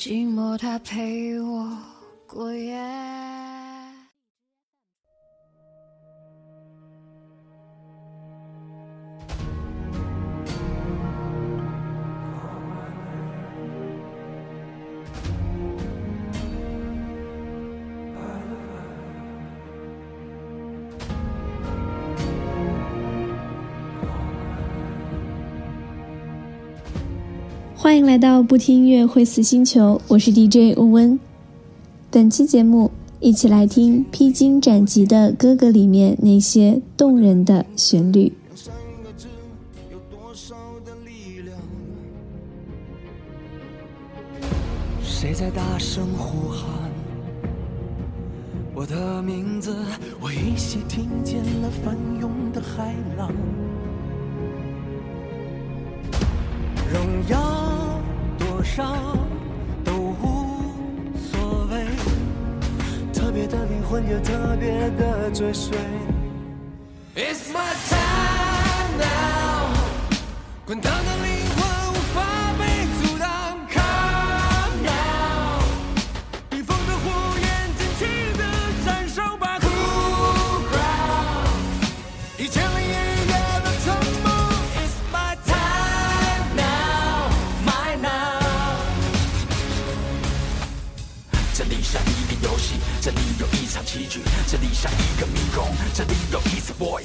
寂寞，它陪我过夜。欢迎来到不听音乐会死星球，我是 DJ 欧温。本期节目，一起来听《披荆斩棘的哥哥》里面那些动人的旋律。谁在大声呼喊我的名字？我依稀听见了翻涌的海浪。荣耀。伤都无所谓，特别的灵魂有特别的追随。It's my time now，滚烫的灵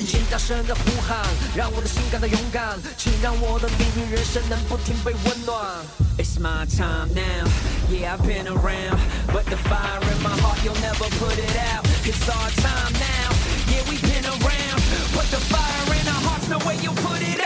请大声的呼喊，让我的心感到勇敢，请让我的命运人生能不停被温暖。It's my time now, yeah I've been around, but the fire in my heart you'll never put it out. It's our time now, yeah we've been around, but the fire in our hearts no way you put it out.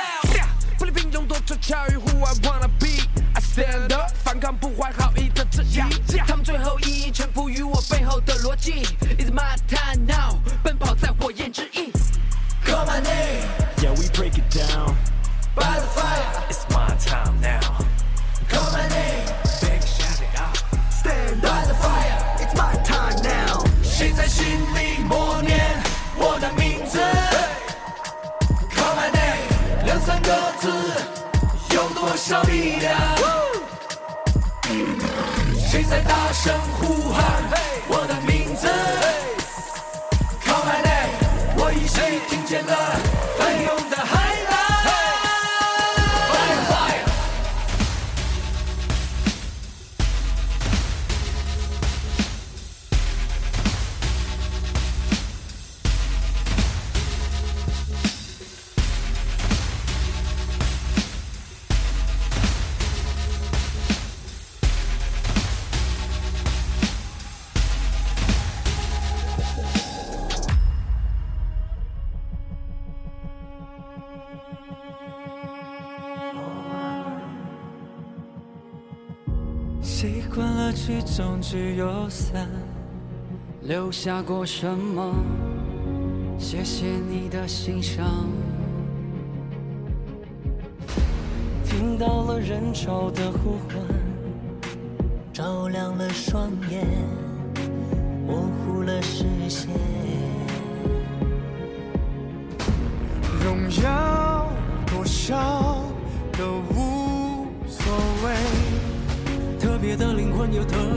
多少力量？谁在大声呼喊只有伞，留下过什么？谢谢你的欣赏。听到了人潮的呼唤，照亮了双眼，模糊了视线。荣耀多少都无所谓。特别的灵魂有特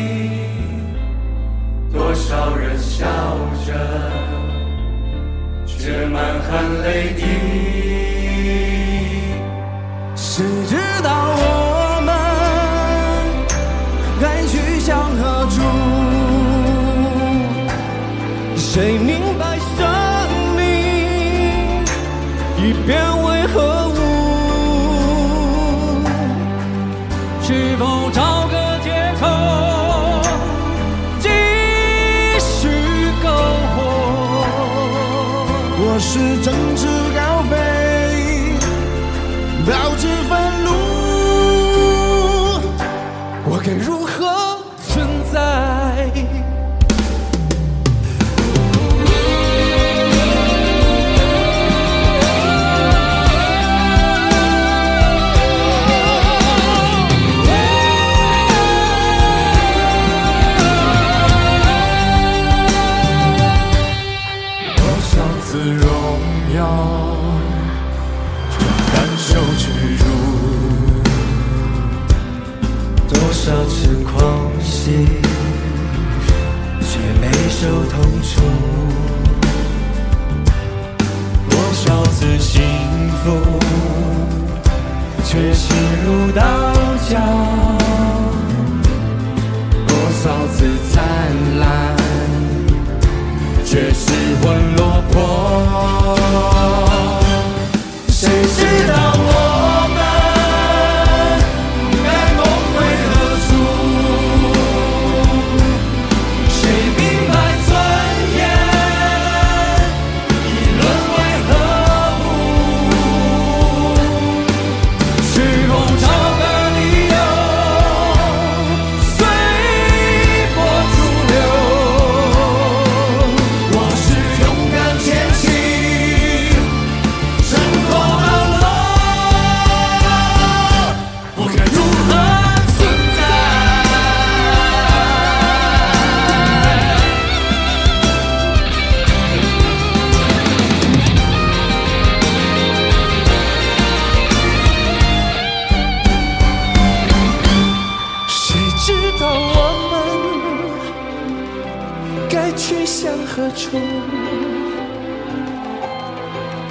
这满含泪滴。展翅高飞保持愤怒我该如何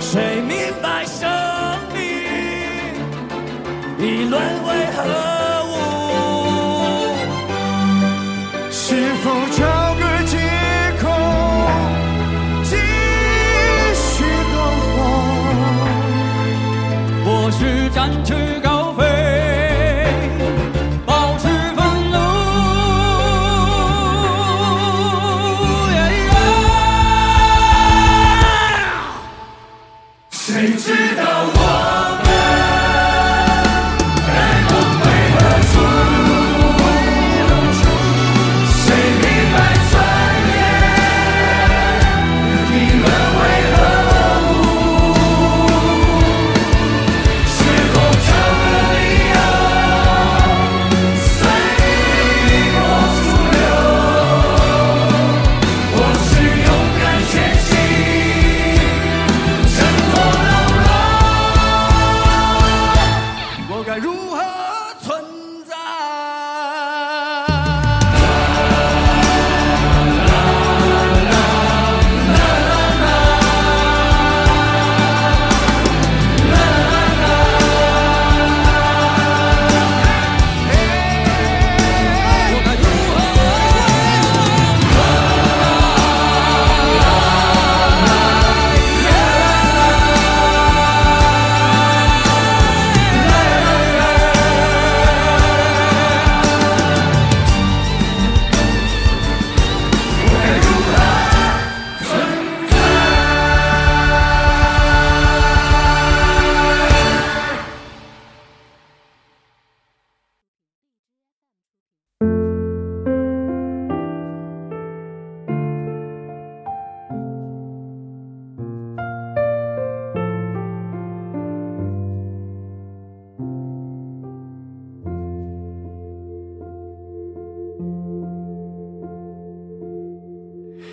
谁明白生命已沦为何物是否就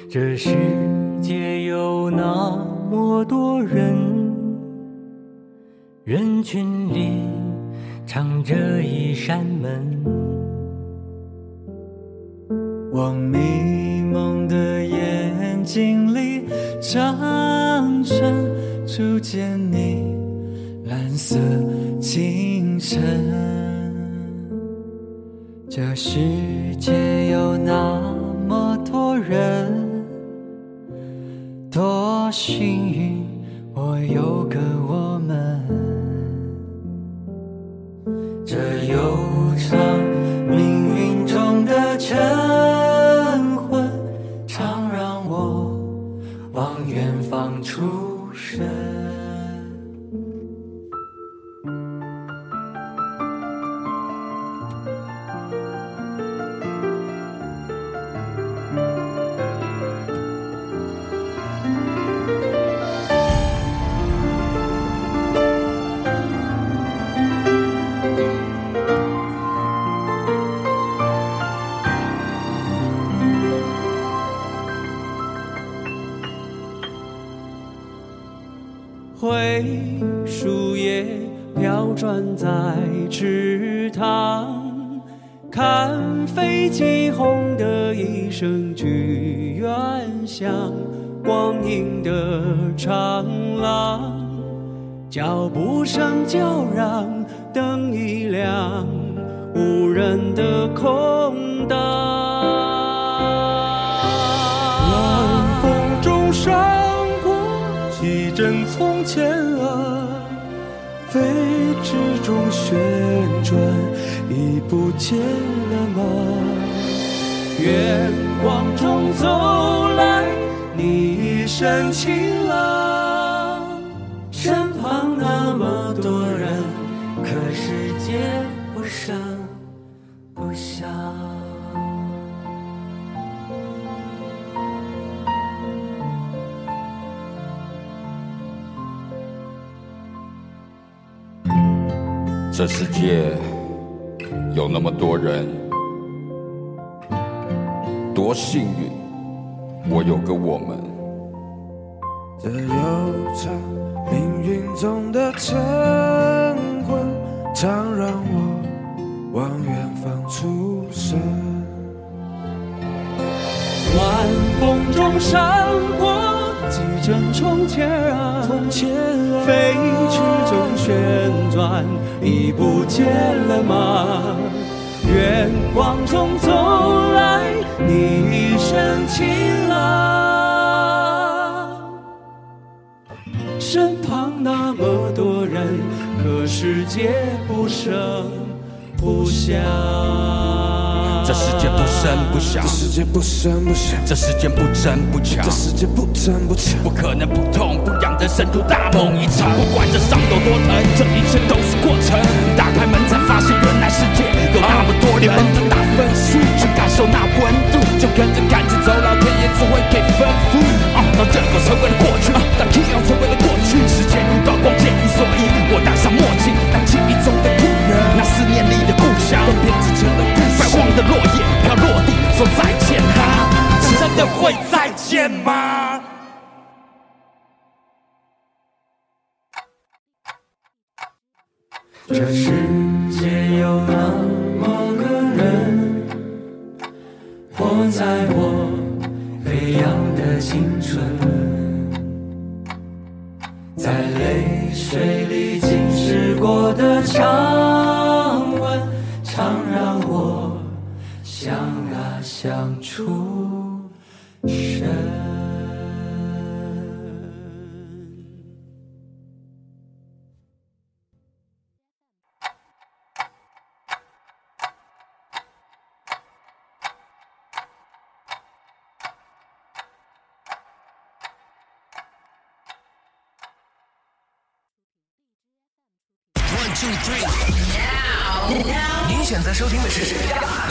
这世界有那么多人，人群里藏着一扇门。我迷蒙的眼睛里张着，初见你蓝色清晨。这世神。就让，灯一亮，无人的空荡。晚风中闪过几帧从前啊，飞驰中旋转，已不见了吗？月光中走来，你一身晴朗，这世界有那么多人，多幸运，我有个我们。这悠长命运中的晨昏，常让我往远方出神。晚风中闪过几帧从前啊，飞驰中旋转，已不见了吗？远光中走来，你一身晴朗，身旁那么多人，可世界不声不响。这世界不声不响这，世界不声不响，这世界不争不抢这，世界不争不抢。不可能不痛不痒的深入大梦一场。不管这伤有多疼，这一切都是过程。打开门才发现，原来世界有那么多人的打分数，去感受那温度，就跟着感觉走，老天爷只会给吩咐。啊，当热狗成为了过去，当 K O 成为了过去，时间如刀光剑影，所以我戴上墨镜，当记忆中的故人，那思念这世界有那么个人，活在我飞扬的青春，在泪水里浸湿过的长吻，常让我想啊想出。您选择收听的是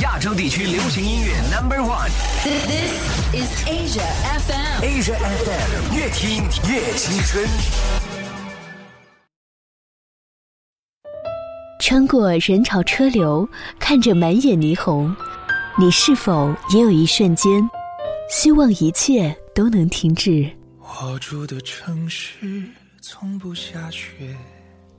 亚洲地区流行音乐 Number One This is Asia FM. Asia FM，越听越青春。穿过人潮车流，看着满眼霓虹，你是否也有一瞬间希望一切都能停止。我住的城市从不下雪。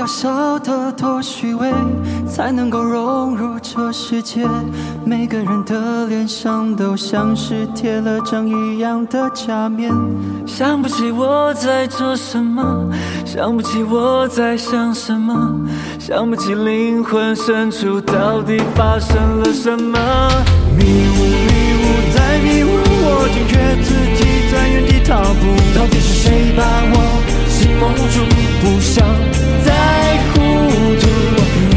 要笑得多虚伪，才能够融入这世界？每个人的脸上都像是贴了张一样的假面。想不起我在做什么，想不起我在想什么，想不起灵魂深处到底发生了什么。迷雾迷雾在迷雾，我惊觉自己在原地踏步。到底是谁把我心蒙住？不想再糊涂。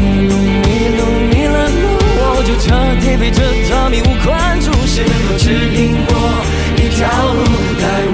迷路迷路迷了路，我就彻底被这团迷雾困住。谁能够指引我一条路，带我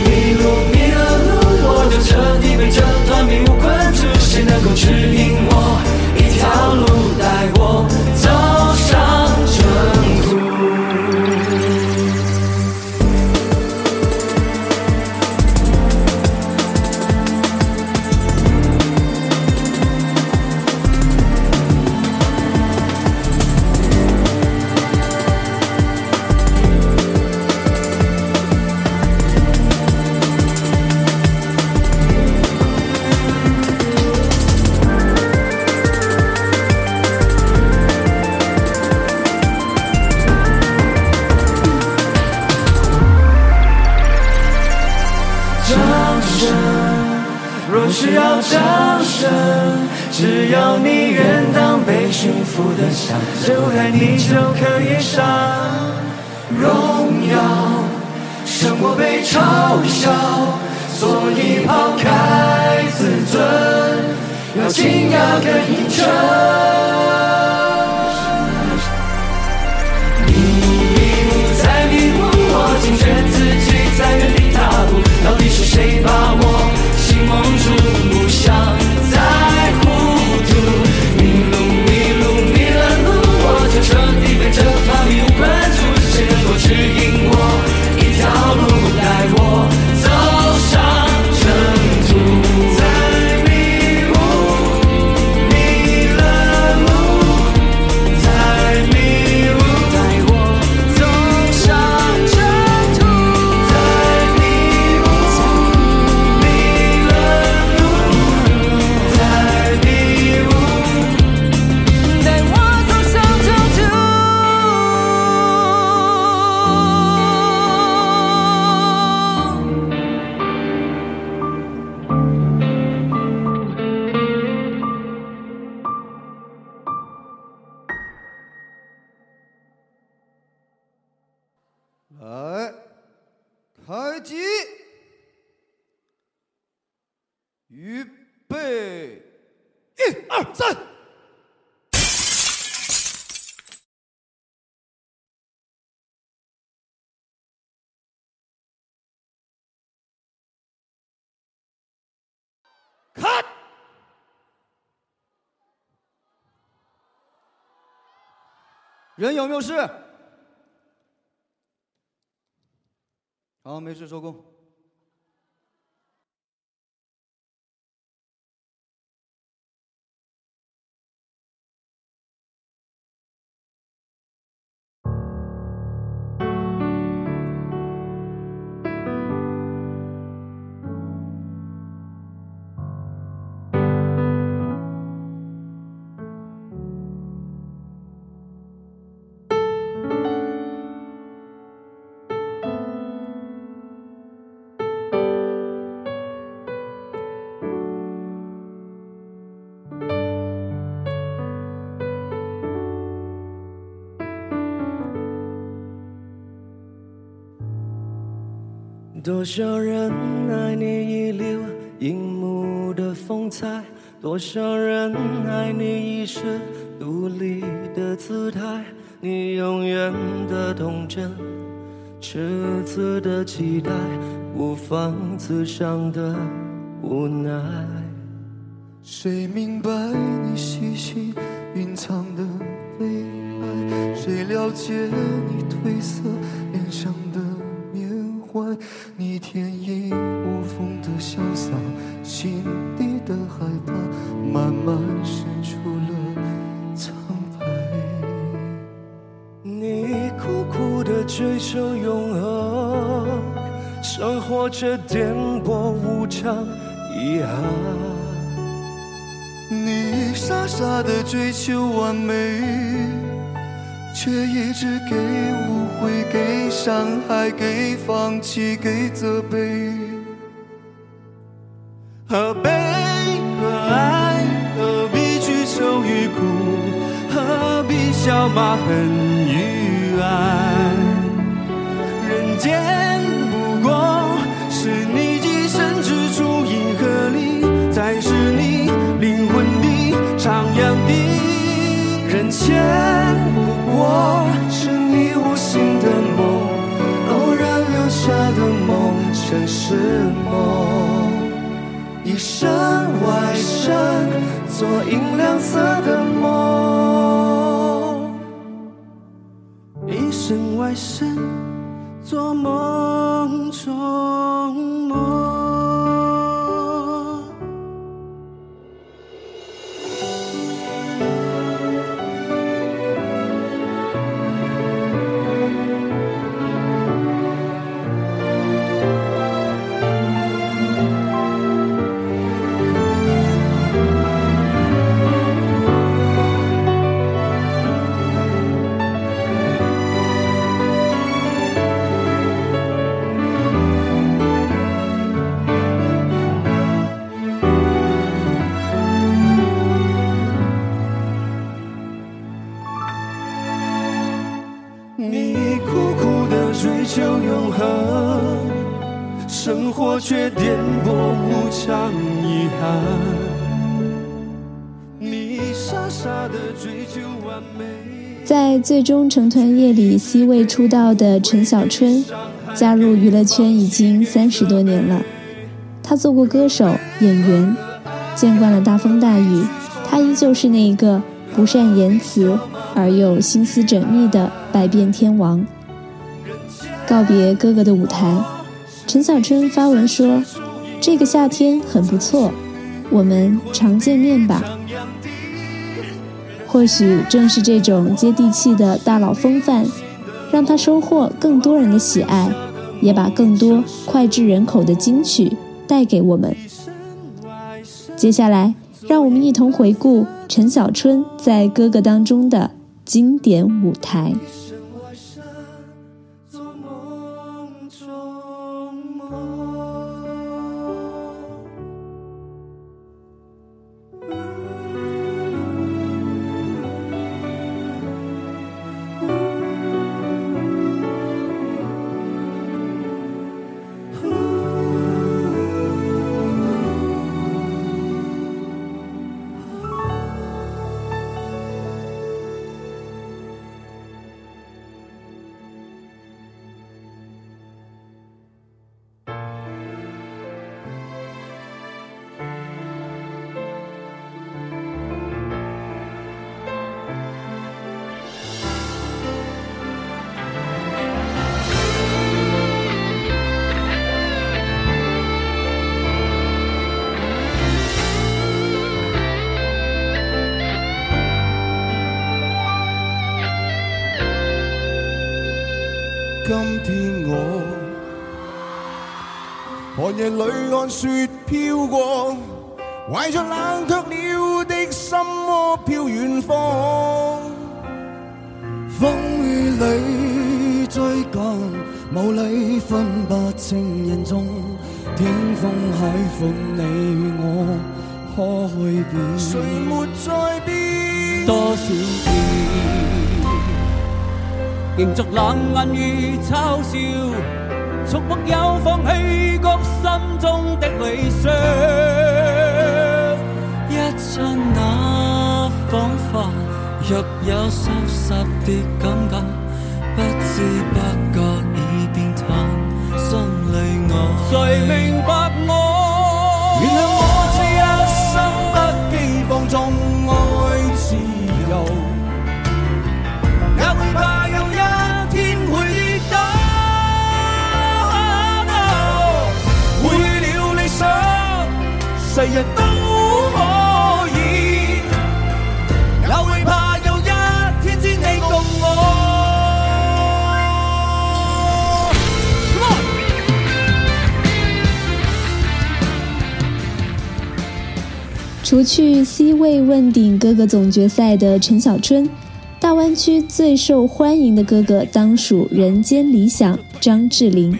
被这团迷雾困住。谁能够指引我一条路，带我走上来，开机，预备，一二三。看，人有没有事？好，没事收工。多少人爱你一流荧幕的风采，多少人爱你一世独立的姿态，你永远的童真，赤子的期待，孤芳自赏的无奈。谁明白你细心隐藏的悲哀？谁了解你褪色脸上追求永恒，生活却颠簸无常，遗憾。你傻傻的追求完美。却一直给误会，给伤害，给放弃，给责备。何悲何爱？何必去愁与苦？何必笑骂恨做银亮色的梦。一生外生，做梦中梦。却颠簸无常，遗憾。你傻傻的追求完美。在最终成团夜里，C 位出道的陈小春，加入娱乐圈已经三十多年了。他做过歌手、演员，见惯了大风大雨，他依旧是那一个不善言辞而又心思缜密的百变天王。告别哥哥的舞台。陈小春发文说：“这个夏天很不错，我们常见面吧。”或许正是这种接地气的大佬风范，让他收获更多人的喜爱，也把更多脍炙人口的金曲带给我们。接下来，让我们一同回顾陈小春在《哥哥》当中的经典舞台。今天我寒夜里看雪飘过，怀着冷却了的心窝飘远方。风雨里追赶，雾里分不清人踪，天风海阔，你与我可去变？谁没在变？多少次迎着冷眼与嘲笑，从没有放弃过心中的理想。一刹那仿佛若有消失的感觉，不知不觉已变淡，心里我谁明白我？世日都可以，也會怕有一天只你共我。除去 C 位问鼎哥哥总决赛的陈小春，大湾区最受欢迎的哥哥当属人间理想张智霖。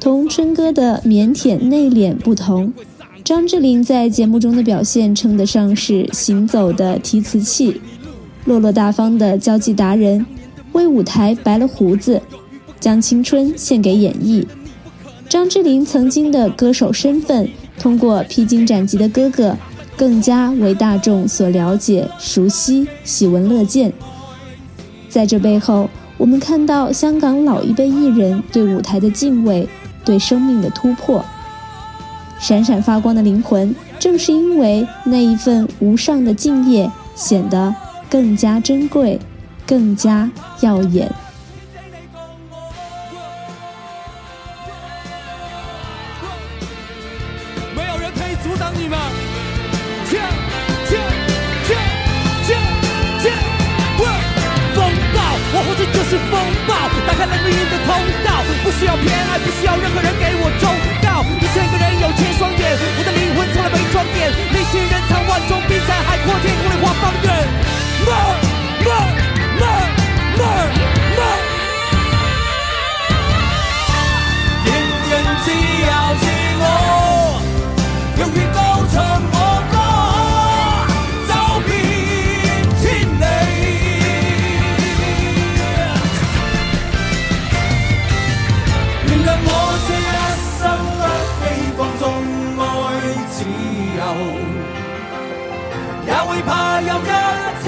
同春哥的腼腆内敛不同，张智霖在节目中的表现称得上是行走的提词器，落落大方的交际达人，为舞台白了胡子，将青春献给演绎。张智霖曾经的歌手身份，通过披荆斩棘的哥哥。更加为大众所了解、熟悉、喜闻乐见。在这背后，我们看到香港老一辈艺人对舞台的敬畏，对生命的突破。闪闪发光的灵魂，正是因为那一份无上的敬业，显得更加珍贵，更加耀眼。怕有一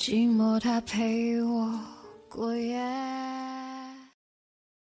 寂寞它陪我过夜。